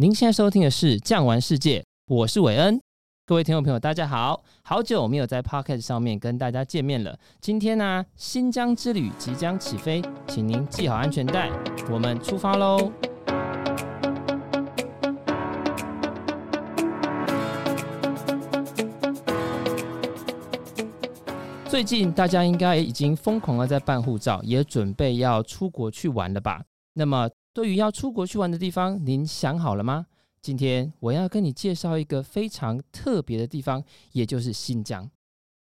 您现在收听的是《降玩世界》，我是韦恩。各位听众朋友，大家好，好久没有在 Podcast 上面跟大家见面了。今天呢、新疆之旅即将起飞，请您系好安全带，我们出发喽！最近大家应该已经疯狂的在办护照，也准备要出国去玩了吧？那么，对于要出国去玩的地方，您想好了吗？今天我要跟你介绍一个非常特别的地方，也就是新疆。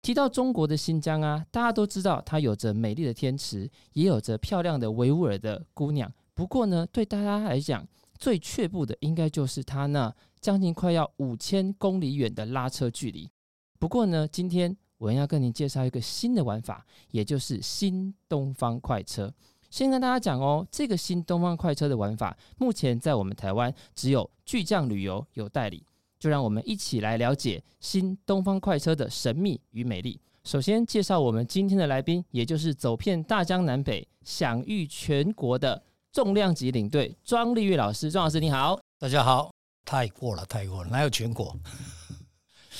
提到中国的新疆啊，大家都知道它有着美丽的天池，也有着漂亮的维吾尔的姑娘。不过呢，对大家来讲，最却步的应该就是它那将近快要五千公里远的拉车距离。不过呢，今天我要跟你介绍一个新的玩法，也就是新东方快车。先跟大家讲哦，这个新东方快车的玩法，目前在我们台湾只有巨匠旅游有代理。就让我们一起来了解新东方快车的神秘与美丽。首先介绍我们今天的来宾，也就是走遍大江南北、享誉全国的重量级领队庄立岳老师。庄老师你好，大家好。太过了，太过了，哪有全国？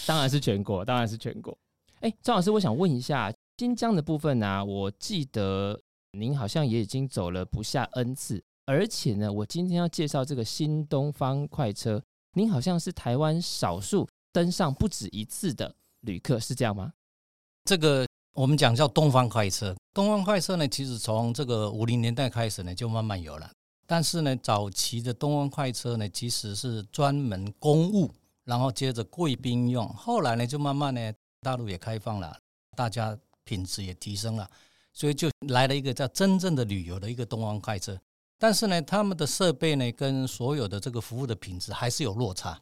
当然是全国，当然是全国。哎，庄老师，我想问一下新疆的部分呢、啊？我记得。您好像也已经走了不下 N 次，而且呢，我今天要介绍这个新东方快车，您好像是台湾少数登上不止一次的旅客，是这样吗？这个我们讲叫东方快车，东方快车呢，其实从这个五零年代开始呢，就慢慢有了。但是呢，早期的东方快车呢，其实是专门公务，然后接着贵宾用。后来呢，就慢慢呢，大陆也开放了，大家品质也提升了。所以就来了一个叫真正的旅游的一个东方快车，但是呢，他们的设备呢跟所有的这个服务的品质还是有落差。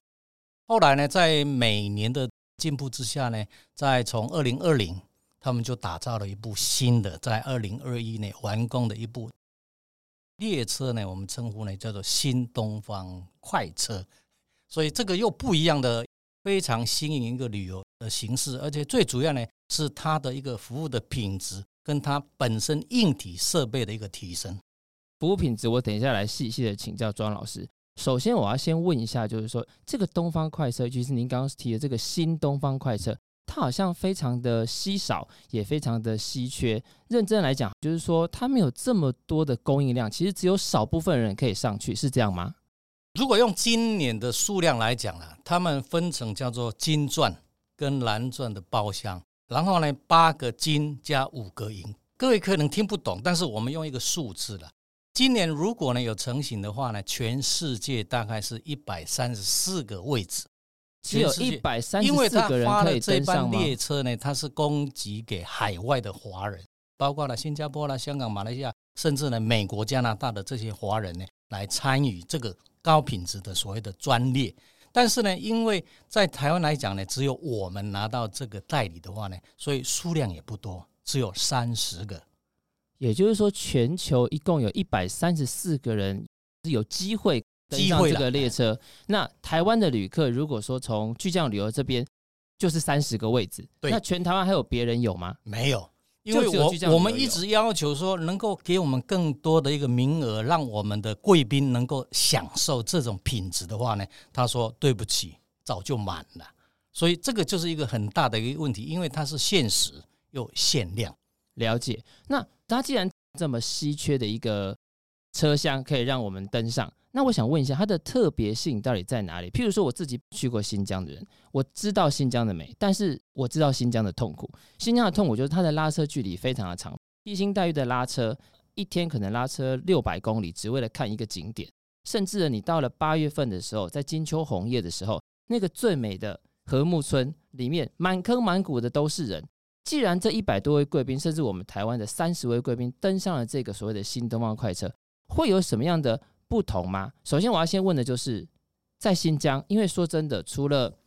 后来呢，在每年的进步之下呢，在从二零二零，他们就打造了一部新的，在二零二一年完工的一部列车呢，我们称呼呢叫做新东方快车。所以这个又不一样的非常新颖一个旅游的形式，而且最主要呢是它的一个服务的品质。跟它本身硬体设备的一个提升，服务品质，我等一下来细细的请教庄老师。首先，我要先问一下，就是说这个东方快车，就是您刚刚提的这个新东方快车，它好像非常的稀少，也非常的稀缺。认真来讲，就是说它没有这么多的供应量，其实只有少部分人可以上去，是这样吗？如果用今年的数量来讲啊，他们分成叫做金钻跟蓝钻的包厢。然后呢，八个金加五个银，各位可能听不懂，但是我们用一个数字了。今年如果呢有成型的话呢，全世界大概是一百三十四个位置，只有一百三十四个人可以登上吗？这班列车呢，它是供给给海外的华人，包括了新加坡啦、香港、马来西亚，甚至呢美国、加拿大的这些华人呢，来参与这个高品质的所谓的专列。但是呢，因为在台湾来讲呢，只有我们拿到这个代理的话呢，所以数量也不多，只有三十个。也就是说，全球一共有一百三十四个人是有机会登上这个列车。那台湾的旅客，如果说从巨匠旅游这边，就是三十个位置。对，那全台湾还有别人有吗？没有。因为我我们一直要求说，能够给我们更多的一个名额，让我们的贵宾能够享受这种品质的话呢，他说对不起，早就满了。所以这个就是一个很大的一个问题，因为它是限时又限量。了解。那它既然这么稀缺的一个车厢，可以让我们登上。那我想问一下，它的特别性到底在哪里？譬如说，我自己去过新疆的人，我知道新疆的美，但是我知道新疆的痛苦。新疆的痛苦就是它的拉车距离非常的长，披星戴月的拉车，一天可能拉车六百公里，只为了看一个景点。甚至你到了八月份的时候，在金秋红叶的时候，那个最美的禾木村里面，满坑满谷的都是人。既然这一百多位贵宾，甚至我们台湾的三十位贵宾登上了这个所谓的新东方快车，会有什么样的？不同吗？首先，我要先问的就是，在新疆，因为说真的，除了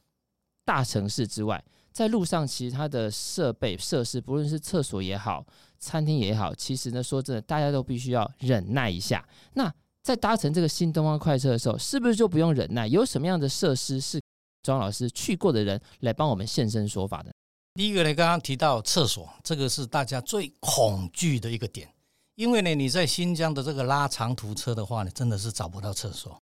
大城市之外，在路上，其实它的设备设施，不论是厕所也好，餐厅也好，其实呢，说真的，大家都必须要忍耐一下。那在搭乘这个新东方快车的时候，是不是就不用忍耐？有什么样的设施是庄老师去过的人来帮我们现身说法的？第一个呢，刚刚提到厕所，这个是大家最恐惧的一个点。因为呢，你在新疆的这个拉长途车的话呢，真的是找不到厕所。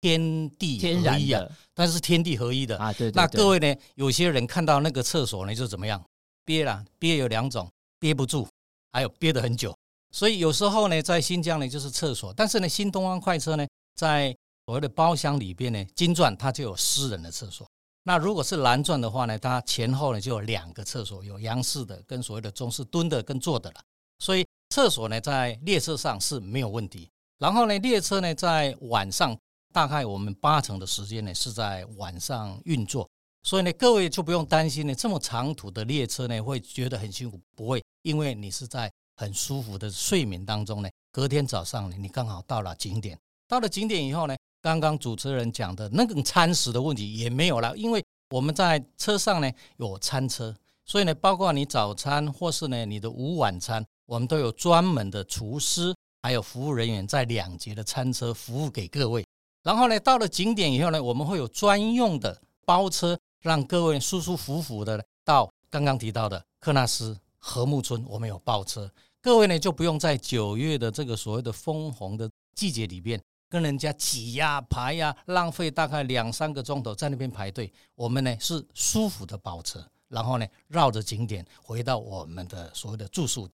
天地天然的，但是天地合一的啊。对，对，对，那各位呢？有些人看到那个厕所呢，就怎么样？憋了，憋有两种，憋不住，还有憋得很久。所以有时候呢，在新疆呢，就是厕所；但是呢，新东方快车呢，在所谓的包厢里边呢，金钻它就有私人的厕所。那如果是蓝钻的话呢，它前后呢就有两个厕所，有洋式的跟所谓的中式蹲的跟坐的了。所以厕所呢，在列车上是没有问题。然后呢，列车呢在晚上大概我们八成的时间呢是在晚上运作，所以呢，各位就不用担心呢，这么长途的列车呢会觉得很辛苦，不会，因为你是在很舒服的睡眠当中呢。隔天早上呢，你刚好到了景点，到了景点以后呢。刚刚主持人讲的那个餐食的问题也没有了，因为我们在车上呢有餐车，所以呢，包括你早餐或是呢你的午晚餐，我们都有专门的厨师还有服务人员在两节的餐车服务给各位。然后呢，到了景点以后呢，我们会有专用的包车，让各位舒舒服服的到刚刚提到的喀纳斯禾木村，我们有包车，各位呢就不用在九月的这个所谓的枫红的季节里边。跟人家挤呀排呀，浪费大概两三个钟头在那边排队。我们呢是舒服的包车，然后呢绕着景点回到我们的所谓的住宿。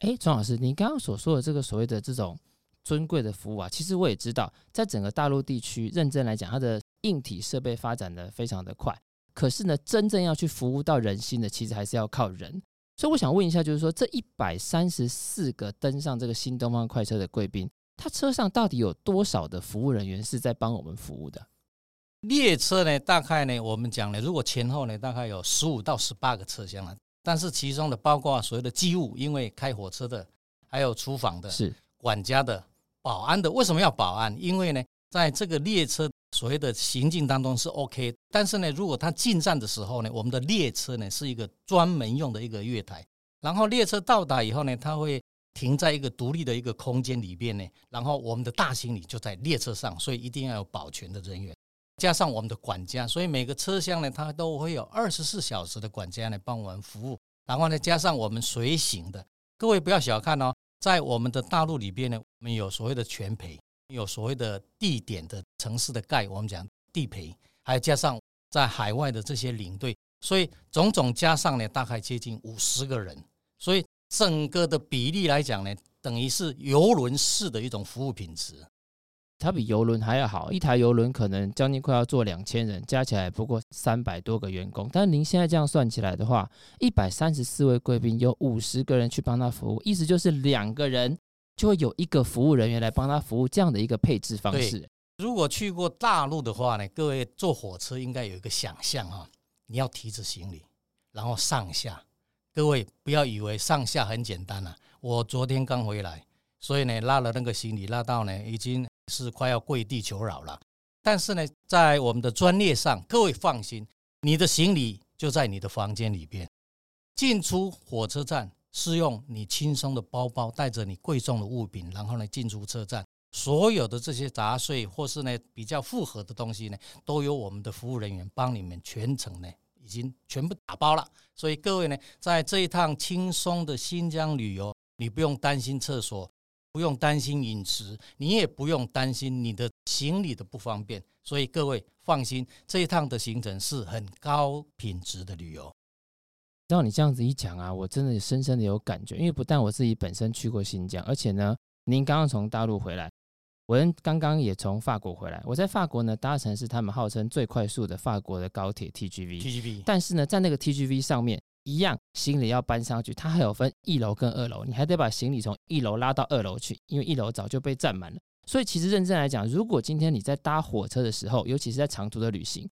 哎，庄老师，你刚刚所说的这个所谓的这种尊贵的服务啊，其实我也知道，在整个大陆地区，认真来讲，它的硬体设备发展的非常的快。可是呢，真正要去服务到人心的，其实还是要靠人。所以我想问一下，就是说这一百三十四个登上这个新东方快车的贵宾。他车上到底有多少的服务人员是在帮我们服务的？列车呢，大概呢，我们讲呢，如果前后呢，大概有十五到十八个车厢了。但是其中的包括所谓的机务，因为开火车的，还有厨房的，是管家的、保安的。为什么要保安？因为呢，在这个列车所谓的行进当中是 OK，但是呢，如果它进站的时候呢，我们的列车呢是一个专门用的一个月台，然后列车到达以后呢，它会。停在一个独立的一个空间里边呢，然后我们的大行李就在列车上，所以一定要有保全的人员，加上我们的管家，所以每个车厢呢，它都会有二十四小时的管家来帮我们服务。然后呢，加上我们随行的，各位不要小看哦，在我们的大陆里边呢，我们有所谓的全陪，有所谓的地点的城市的盖，我们讲地陪，还有加上在海外的这些领队，所以种种加上呢，大概接近五十个人，所以。整个的比例来讲呢，等于是游轮式的一种服务品质，它比游轮还要好。一台游轮可能将近快要坐两千人，加起来不过三百多个员工。但是您现在这样算起来的话，一百三十四位贵宾有五十个人去帮他服务，意思就是两个人就会有一个服务人员来帮他服务，这样的一个配置方式。如果去过大陆的话呢，各位坐火车应该有一个想象哈，你要提着行李，然后上下。各位不要以为上下很简单啊！我昨天刚回来，所以呢拉了那个行李拉到呢已经是快要跪地求饶了。但是呢，在我们的专列上，各位放心，你的行李就在你的房间里边。进出火车站是用你轻松的包包带着你贵重的物品，然后呢进出车站，所有的这些杂碎或是呢比较复合的东西呢，都由我们的服务人员帮你们全程呢。已经全部打包了，所以各位呢，在这一趟轻松的新疆旅游，你不用担心厕所，不用担心饮食，你也不用担心你的行李的不方便。所以各位放心，这一趟的行程是很高品质的旅游。照你这样子一讲啊，我真的深深的有感觉，因为不但我自己本身去过新疆，而且呢，您刚刚从大陆回来。我刚刚也从法国回来，我在法国呢搭乘是他们号称最快速的法国的高铁 TGV。TGV，但是呢，在那个 TGV 上面，一样行李要搬上去，它还有分一楼跟二楼，你还得把行李从一楼拉到二楼去，因为一楼早就被占满了。所以其实认真来讲，如果今天你在搭火车的时候，尤其是在长途的旅行，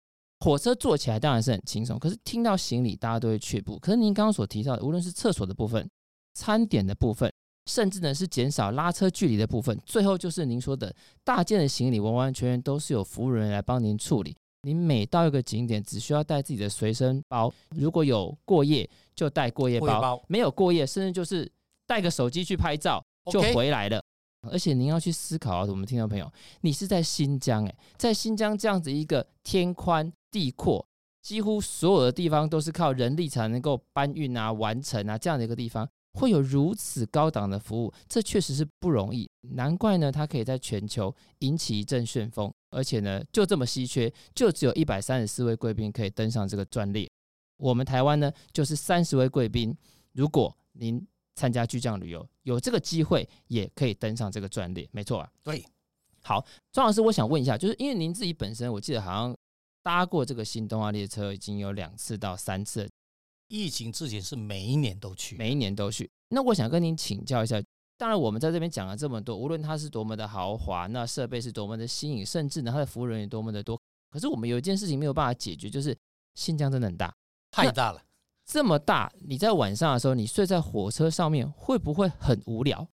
火车坐起来当然是很轻松，可是听到行李，大家都会却步。可是您刚刚所提到的，无论是厕所的部分、餐点的部分。甚至呢是减少拉车距离的部分，最后就是您说的大件的行李，完完全全都是有服务人员来帮您处理。您每到一个景点，只需要带自己的随身包，如果有过夜就带过夜包，没有过夜，甚至就是带个手机去拍照就回来了。而且您要去思考啊，我们听众朋友，你是在新疆诶，在新疆这样子一个天宽地阔，几乎所有的地方都是靠人力才能够搬运啊、完成啊这样的一个地方。会有如此高档的服务，这确实是不容易。难怪呢，它可以在全球引起一阵旋风。而且呢就这么稀缺，就只有一百三十四位贵宾可以登上这个专列。我们台湾呢就是三十位贵宾，如果您参加巨匠旅游，有这个机会也可以登上这个专列，没错啊。对，好，庄老师，我想问一下，就是因为您自己本身，我记得好像搭过这个新东方列车已经有两次到三次，疫情之前是每一年都去，每一年都去。那我想跟您请教一下。当然，我们在这边讲了这么多，无论它是多么的豪华，那设备是多么的新颖，甚至呢，它的服务人员多么的多。可是我们有一件事情没有办法解决，就是新疆真的很大，太大了。这么大，你在晚上的时候，你睡在火车上面，会不会很无聊？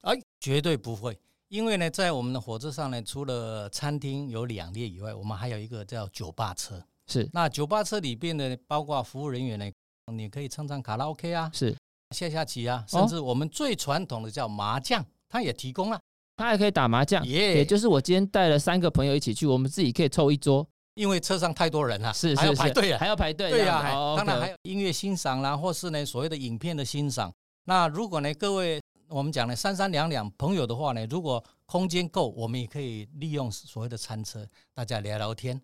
哎，绝对不会，因为呢，在我们的火车上呢，除了餐厅有两列以外，我们还有一个叫酒吧车。是，那酒吧车里边呢，包括服务人员呢，你可以唱唱卡拉 OK 啊。是。下下棋啊，甚至我们最传统的叫麻将，他也提供了，他还可以打麻将，也就是我今天带了三个朋友一起去，我们自己可以凑一桌，因为车上太多人了，是是还要排队啊，还要排队，对呀，当然还有音乐欣赏啦，或是呢所谓的影片的欣赏。那如果呢各位我们讲呢三三两两朋友的话呢，如果空间够，我们也可以利用所谓的餐车，大家聊聊天。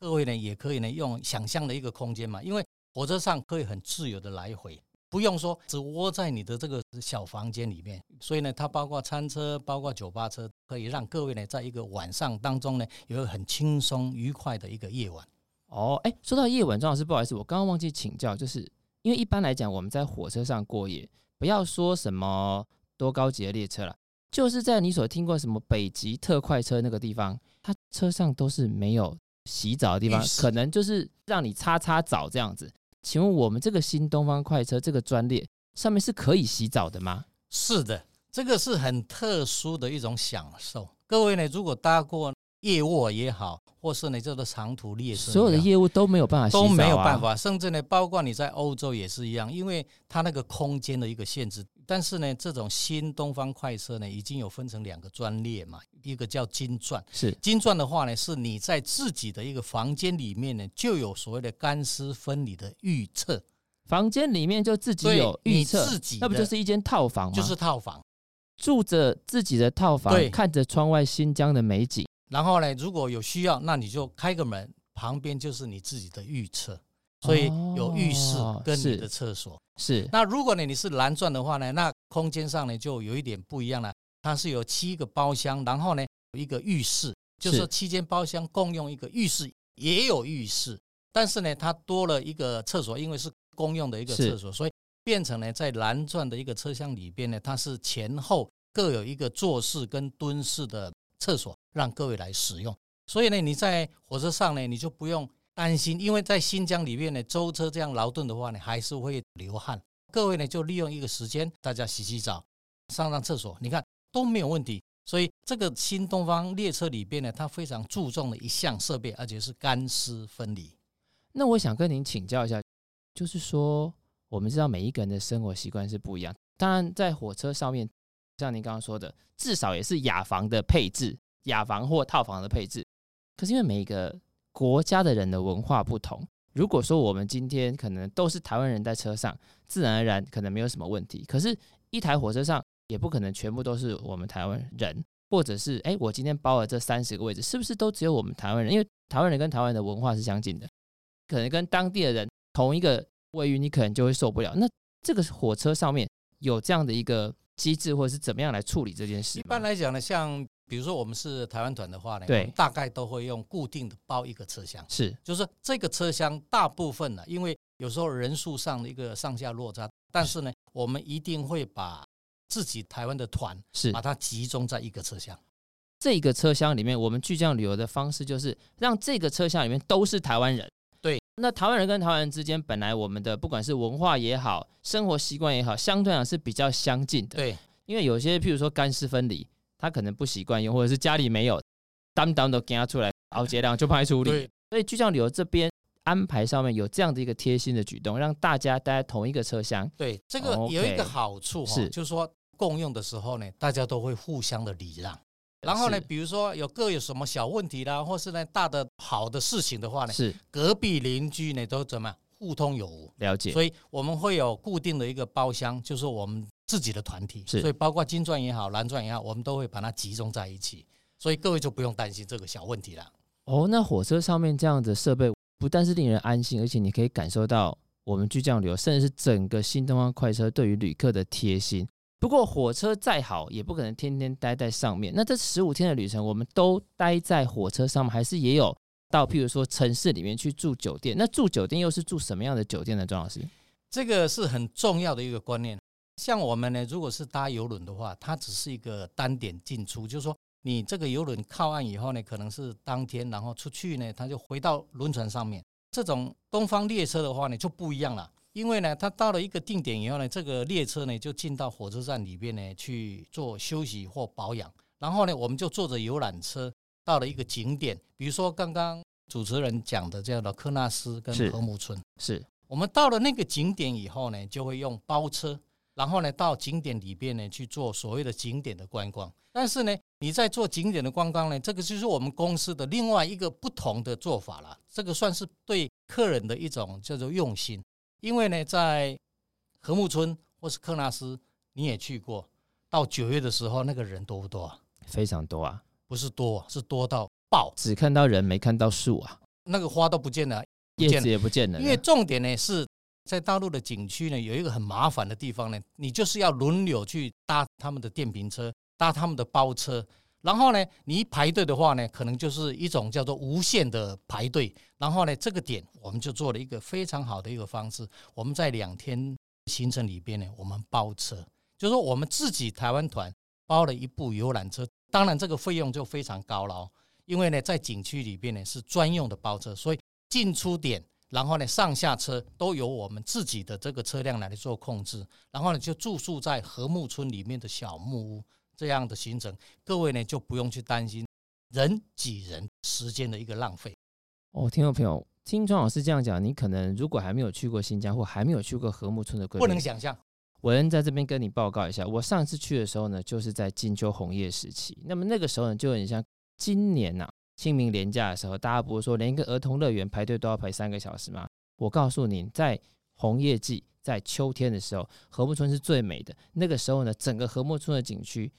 各位呢也可以呢用想象的一个空间嘛，因为火车上可以很自由的来回。不用说，只窝在你的这个小房间里面，所以呢，它包括餐车，包括酒吧车，可以让各位呢，在一个晚上当中呢，有一个很轻松愉快的一个夜晚。哦，哎，说到夜晚，张老师，不好意思，我刚刚忘记请教，就是因为一般来讲，我们在火车上过夜，不要说什么多高级的列车了，就是在你所听过什么北极特快车那个地方，它车上都是没有洗澡的地方，可能就是让你擦擦澡这样子。请问我们这个新东方快车这个专列上面是可以洗澡的吗？是的，这个是很特殊的一种享受。各位呢，如果搭过夜卧也好，或是你这个长途列车，所有的业务都没有办法洗澡啊，都没有办法，甚至呢，包括你在欧洲也是一样，因为它那个空间的一个限制。但是呢，这种新东方快车呢，已经有分成两个专列嘛，一个叫金钻，是金钻的话呢，是你在自己的一个房间里面呢，就有所谓的干湿分离的预测，房间里面就自己有预测，自己那不就是一间套房吗？就是套房，住着自己的套房，对，看着窗外新疆的美景。然后呢，如果有需要，那你就开个门，旁边就是你自己的浴厕。所以有浴室跟你的厕所、哦、是，是。那如果呢你是蓝钻的话呢，那空间上呢就有一点不一样了。它是有七个包厢，然后呢有一个浴室，就是说七间包厢共用一个浴室，也有浴室，但是呢它多了一个厕所，因为是公用的一个厕所，所以变成呢在蓝钻的一个车厢里边呢，它是前后各有一个坐式跟蹲式的厕所，让各位来使用。所以呢你在火车上呢你就不用。担心，因为在新疆里面呢，舟车这样劳顿的话呢，还是会流汗。各位呢，就利用一个时间，大家洗洗澡，上上厕所，你看都没有问题。所以这个新东方列车里边呢，它非常注重的一项设备，而且是干湿分离。那我想跟您请教一下，就是说，我们知道每一个人的生活习惯是不一样。当然，在火车上面，像您刚刚说的，至少也是雅房的配置，雅房或套房的配置。可是因为每一个国家的人的文化不同，如果说我们今天可能都是台湾人在车上，自然而然可能没有什么问题。可是，一台火车上也不可能全部都是我们台湾人，或者是哎，我今天包了这三十个位置，是不是都只有我们台湾人？因为台湾人跟台湾的文化是相近的，可能跟当地的人同一个位于，你可能就会受不了。那这个火车上面有这样的一个机制，或者是怎么样来处理这件事？一般来讲呢，像。比如说我们是台湾团的话呢，对，大概都会用固定的包一个车厢，是，就是这个车厢大部分呢，因为有时候人数上的一个上下落差，但是呢，我们一定会把自己台湾的团是把它集中在一个车厢。这个车厢里面，我们巨匠旅游的方式就是让这个车厢里面都是台湾人。对，那台湾人跟台湾人之间，本来我们的不管是文化也好，生活习惯也好，相对来讲是比较相近的。对，因为有些譬如说干湿分离。他可能不习惯用，或者是家里没有，当当都给他出来，熬节量就派处理。对，所以巨匠旅游这边安排上面有这样的一个贴心的举动，让大家待在同一个车厢。对，这个有一个好处哈，就是说共用的时候呢，大家都会互相的礼让。然后呢，比如说有各有什么小问题啦，或是呢大的好的事情的话呢，是隔壁邻居呢都怎么样互通有无。了解。所以我们会有固定的一个包厢，就是我们。自己的团体，所以包括金钻也好，蓝钻也好，我们都会把它集中在一起。所以各位就不用担心这个小问题了。哦，那火车上面这样的设备不但是令人安心，而且你可以感受到我们巨匠旅游，甚至是整个新东方快车对于旅客的贴心。不过火车再好，也不可能天天待在上面。那这十五天的旅程，我们都待在火车上面，还是也有到譬如说城市里面去住酒店？那住酒店又是住什么样的酒店呢？庄老师，这个是很重要的一个观念。像我们呢，如果是搭游轮的话，它只是一个单点进出，就是说你这个游轮靠岸以后呢，可能是当天，然后出去呢，它就回到轮船上面。这种东方列车的话呢，就不一样了。因为呢，它到了一个定点以后呢，这个列车呢就进到火车站里边呢去做休息或保养。然后呢，我们就坐着游览车到了一个景点，比如说刚刚主持人讲的这样的科纳斯跟和睦村。是，是我们到了那个景点以后呢，就会用包车，然后呢到景点里边呢去做所谓的景点的观光。但是呢，你在做景点的观光呢，这个就是我们公司的另外一个不同的做法了。这个算是对客人的一种叫做用心。因为呢，在和睦村或是克纳斯，你也去过。到九月的时候，那个人多不多啊？非常多啊，不是多，是多到爆。只看到人，没看到树啊。那个花都不见了，叶子也不见了。因为重点呢是在大陆的景区呢，有一个很麻烦的地方呢，你就是要轮流去搭他们的电瓶车，搭他们的包车。然后呢，你一排队的话呢，可能就是一种叫做无限的排队。然后呢，这个点我们就做了一个非常好的一个方式。我们在两天行程里边呢，我们包车，就是说我们自己台湾团包了一部游览车。当然，这个费用就非常高了哦，因为呢，在景区里边呢是专用的包车，所以进出点，然后呢上下车都由我们自己的这个车辆来做控制。然后呢，就住宿在和睦村里面的小木屋。这样的行程，各位呢就不用去担心人挤人时间的一个浪费。哦，听众朋友，听庄老师这样讲，你可能如果还没有去过新疆或还没有去过和睦村的贵宾，不能想象。我能在这边跟你报告一下，我上次去的时候呢，就是在金秋红叶时期。那么那个时候呢，就很像今年呐、啊，清明连假的时候，大家不是说连一个儿童乐园排队都要排三个小时吗？我告诉你，在红叶季，在秋天的时候，禾木村是最美的。那个时候呢，整个禾木村的景区。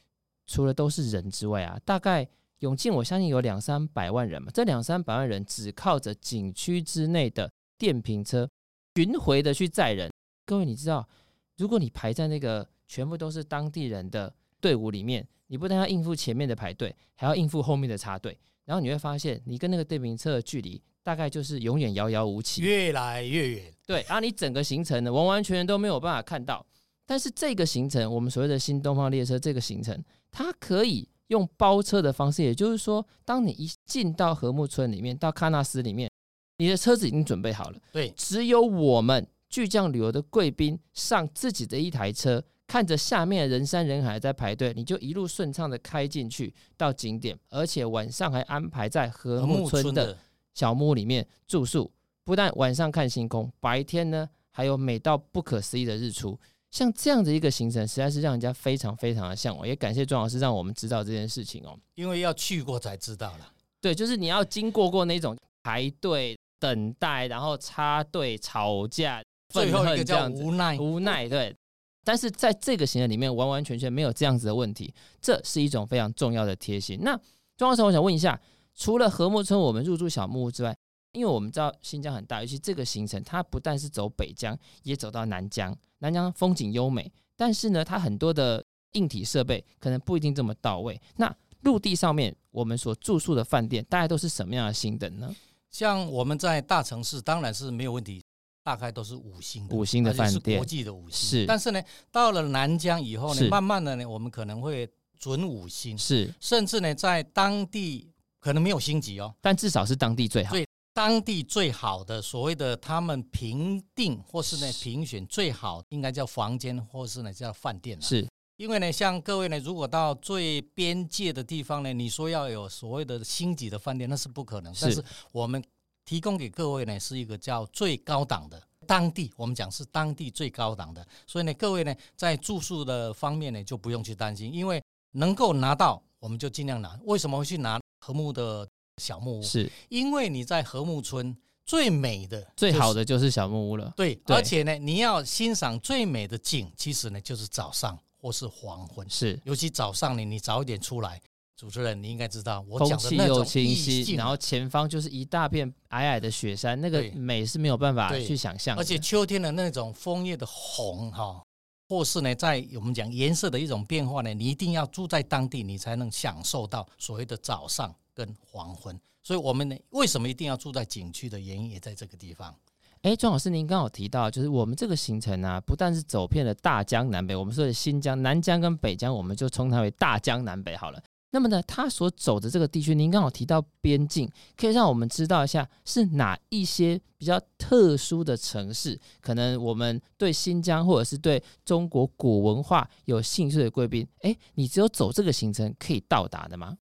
除了都是人之外啊，大概永靖我相信有两三百万人嘛。这两三百万人只靠着景区之内的电瓶车巡回的去载人。各位，你知道，如果你排在那个全部都是当地人的队伍里面，你不但要应付前面的排队，还要应付后面的插队，然后你会发现，你跟那个电瓶车的距离大概就是永远遥遥无期，越来越远。对，然后你整个行程呢，完完全全都没有办法看到。但是这个行程，我们所谓的新东方列车这个行程，它可以用包车的方式，也就是说，当你一进到和睦村里面，到喀纳斯里面，你的车子已经准备好了。对，只有我们巨匠旅游的贵宾上自己的一台车，看着下面人山人海在排队，你就一路顺畅的开进去到景点，而且晚上还安排在和睦村的小木屋里面住宿，不但晚上看星空，白天呢还有美到不可思议的日出。像这样的一个行程，实在是让人家非常非常的向往。也感谢庄老师让我们知道这件事情哦，因为要去过才知道了。对，就是你要经过过那种排队、等待，然后插队、吵架、最后一个叫无奈、无奈。对，但是在这个行程里面，完完全全没有这样子的问题，这是一种非常重要的贴心。那庄老师，我想问一下，除了和睦村我们入住小木屋之外，因为我们知道新疆很大，尤其这个行程，它不但是走北疆，也走到南疆。南疆风景优美，但是呢，它很多的硬体设备可能不一定这么到位。那陆地上面我们所住宿的饭店，大概都是什么样的星等呢？像我们在大城市当然是没有问题，大概都是五星的，五星的饭店，国际的五星。是，但是呢，到了南疆以后呢，慢慢的呢，我们可能会准五星，是，甚至呢，在当地可能没有星级哦，但至少是当地最好。对当地最好的所谓的他们评定或是呢评选最好，应该叫房间或是呢叫饭店。是因为呢，像各位呢，如果到最边界的地方呢，你说要有所谓的星级的饭店，那是不可能。但是我们提供给各位呢，是一个叫最高档的当地，我们讲是当地最高档的。所以呢，各位呢在住宿的方面呢就不用去担心，因为能够拿到我们就尽量拿。为什么会去拿和睦的？小木屋是因为你在和睦村最美的、最好的就是小木屋了。对，而且呢，你要欣赏最美的景，其实呢就是早上或是黄昏。是，尤其早上呢，你早一点出来，主持人，你应该知道，我空气又清晰，然后前方就是一大片矮矮的雪山，那个美是没有办法去想象。而且秋天的那种枫叶的红哈，或是呢，在我们讲颜色的一种变化呢，你一定要住在当地，你才能享受到所谓的早上跟黄昏。所以，我们呢，为什么一定要住在景区的原因也在这个地方。哎，庄老师，您刚好提到，就是我们这个行程啊，不但是走遍了大江南北，我们说的新疆、南疆跟北疆，我们就称它为大江南北好了。那么呢，他所走的这个地区，您刚好提到边境，可以让我们知道一下是哪一些比较特殊的城市，可能我们对新疆或者是对中国古文化有兴趣的贵宾，哎，你只有走这个行程可以到达的吗？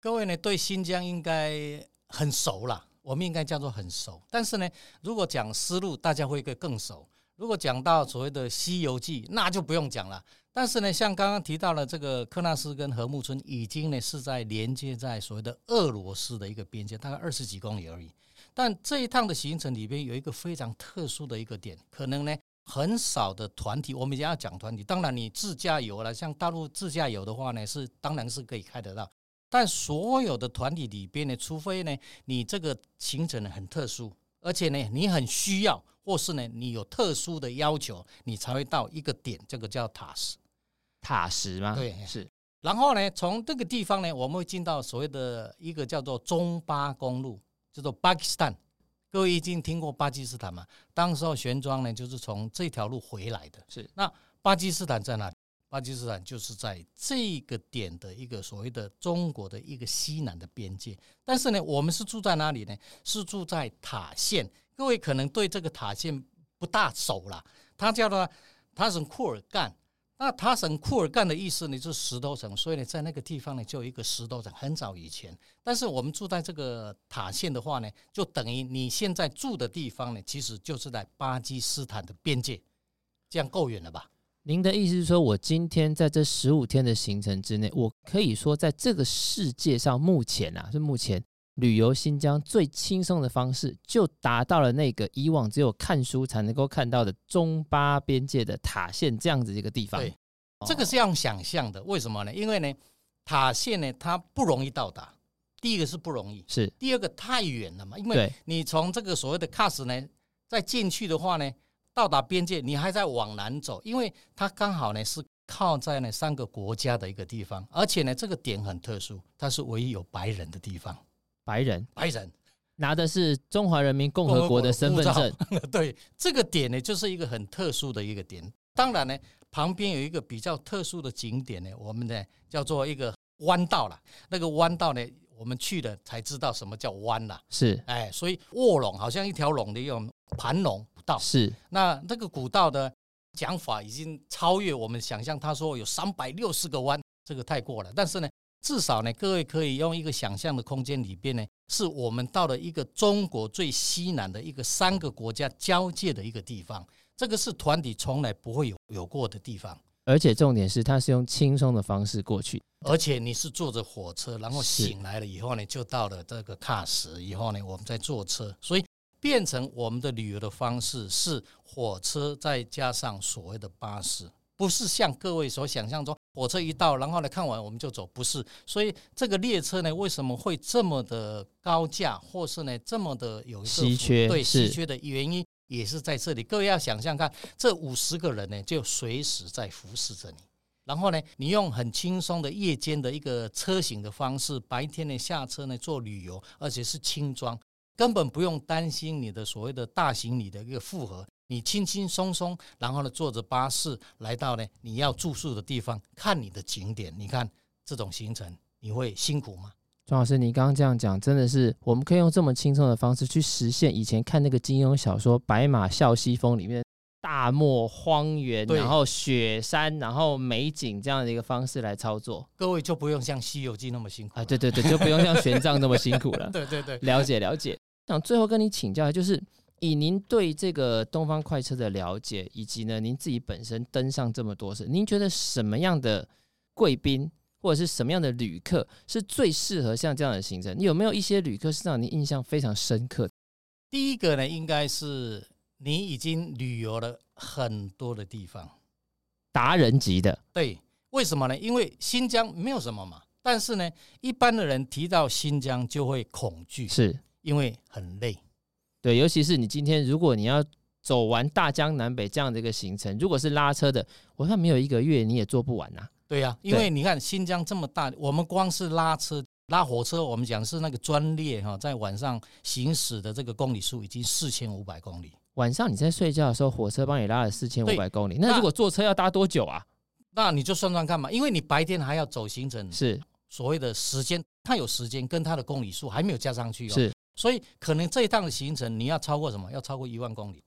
各位呢，对新疆应该很熟了，我们应该叫做很熟。但是呢，如果讲丝路，大家会更熟。如果讲到所谓的《西游记》，那就不用讲了。但是呢，像刚刚提到了这个喀纳斯跟禾木村，已经呢是在连接在所谓的俄罗斯的一个边界，大概二十几公里而已。但这一趟的行程里边有一个非常特殊的一个点，可能呢很少的团体，我们也要讲团体。当然你自驾游了，像大陆自驾游的话呢，是当然是可以开得到。但所有的团体里边呢，除非呢你这个行程呢很特殊，而且呢你很需要，或是呢你有特殊的要求，你才会到一个点，这个叫塔什。塔什吗？对，是。然后呢，从这个地方呢，我们会进到所谓的一个叫做中巴公路，叫做巴基斯坦。各位已经听过巴基斯坦吗？当时候玄奘呢，就是从这条路回来的。是。那巴基斯坦在哪里？巴基斯坦就是在这个点的一个所谓的中国的一个西南的边界。但是呢，我们是住在哪里呢？是住在塔县。各位可能对这个塔县不大熟了，它叫做塔什库尔干。那塔什库尔干的意思呢，就是石头城，所以呢，在那个地方呢，就有一个石头城。很早以前，但是我们住在这个塔县的话呢，就等于你现在住的地方呢，其实就是在巴基斯坦的边界，这样够远了吧？您的意思是说，我今天在这十五天的行程之内，我可以说，在这个世界上，目前啊，是目前旅游新疆最轻松的方式，就达到了那个以往只有看书才能够看到的中巴边界的塔县这样子一个地方。对。这个是要想象的，为什么呢？因为呢，塔县呢，它不容易到达。第一个是不容易，是第二个太远了嘛。因为你从这个所谓的喀什呢，再进去的话呢，到达边界，你还在往南走，因为它刚好呢是靠在那三个国家的一个地方，而且呢，这个点很特殊，它是唯一有白人的地方。白人，白人拿的是中华人民共和国的身份证。对，这个点呢，就是一个很特殊的一个点。当然呢。旁边有一个比较特殊的景点呢，我们呢叫做一个弯道了。那个弯道呢，我们去了才知道什么叫弯了。是，哎，所以卧龙好像一条龙的一种盘龙道。是，那那个古道的讲法已经超越我们想象。他说有三百六十个弯，这个太过了。但是呢，至少呢，各位可以用一个想象的空间里边呢，是我们到了一个中国最西南的一个三个国家交界的一个地方。这个是团体从来不会有有过的地方，而且重点是它是用轻松的方式过去，而且你是坐着火车，然后醒来了以后呢，就到了这个喀什，以后呢，我们再坐车，所以变成我们的旅游的方式是火车再加上所谓的巴士，不是像各位所想象中，火车一到，然后呢看完我们就走，不是，所以这个列车呢为什么会这么的高价，或是呢这么的有一个稀缺，对稀缺的原因。也是在这里，各位要想象看，这五十个人呢，就随时在服侍着你。然后呢，你用很轻松的夜间的一个车型的方式，白天呢下车呢做旅游，而且是轻装，根本不用担心你的所谓的大行李的一个负荷。你轻轻松松，然后呢坐着巴士来到呢你要住宿的地方，看你的景点。你看这种行程，你会辛苦吗？庄老师，你刚刚这样讲，真的是我们可以用这么轻松的方式去实现以前看那个金庸小说《白马啸西风》里面大漠荒原，然后雪山，然后美景这样的一个方式来操作。各位就不用像《西游记》那么辛苦啊！对对对，就不用像玄奘那么辛苦了。对对对，了解了解。想最后跟你请教，就是以您对这个东方快车的了解，以及呢您自己本身登上这么多次，您觉得什么样的贵宾？或者是什么样的旅客是最适合像这样的行程？你有没有一些旅客是让您印象非常深刻？第一个呢，应该是你已经旅游了很多的地方，达人级的。对，为什么呢？因为新疆没有什么嘛，但是呢，一般的人提到新疆就会恐惧，是因为很累。对，尤其是你今天如果你要走完大江南北这样的一个行程，如果是拉车的，我看没有一个月你也做不完呐、啊。对呀、啊，因为你看新疆这么大，我们光是拉车。拉火车，我们讲是那个专列哈，在晚上行驶的这个公里数已经四千五百公里。晚上你在睡觉的时候，火车帮你拉了四千五百公里。那如果坐车要搭多久啊？那你就算算看嘛，因为你白天还要走行程，是所谓的时间，它有时间跟它的公里数还没有加上去哦。是，所以可能这一趟的行程你要超过什么？要超过一万公里。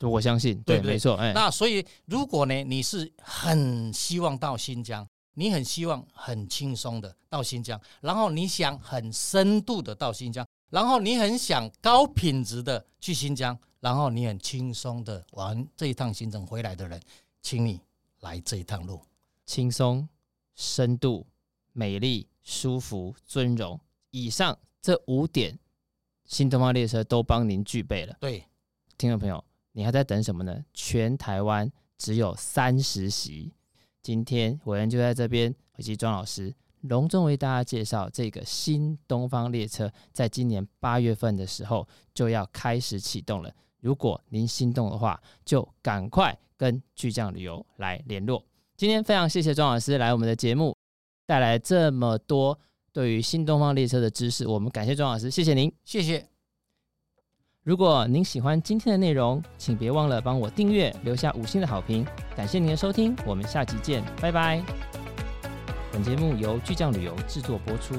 我相信，对，对对没错。哎，那所以如果呢，你是很希望到新疆。你很希望很轻松的到新疆，然后你想很深度的到新疆，然后你很想高品质的去新疆，然后你很轻松的玩这一趟行程回来的人，请你来这一趟路，轻松、深度、美丽、舒服、尊荣，以上这五点，新东方列车都帮您具备了。对，听众朋友，你还在等什么呢？全台湾只有三十席。今天伟恩就在这边，以及庄老师隆重为大家介绍这个新东方列车，在今年八月份的时候就要开始启动了。如果您心动的话，就赶快跟巨匠旅游来联络。今天非常谢谢庄老师来我们的节目，带来这么多对于新东方列车的知识，我们感谢庄老师，谢谢您，谢谢。如果您喜欢今天的内容，请别忘了帮我订阅，留下五星的好评。感谢您的收听，我们下集见，拜拜。本节目由巨匠旅游制作播出。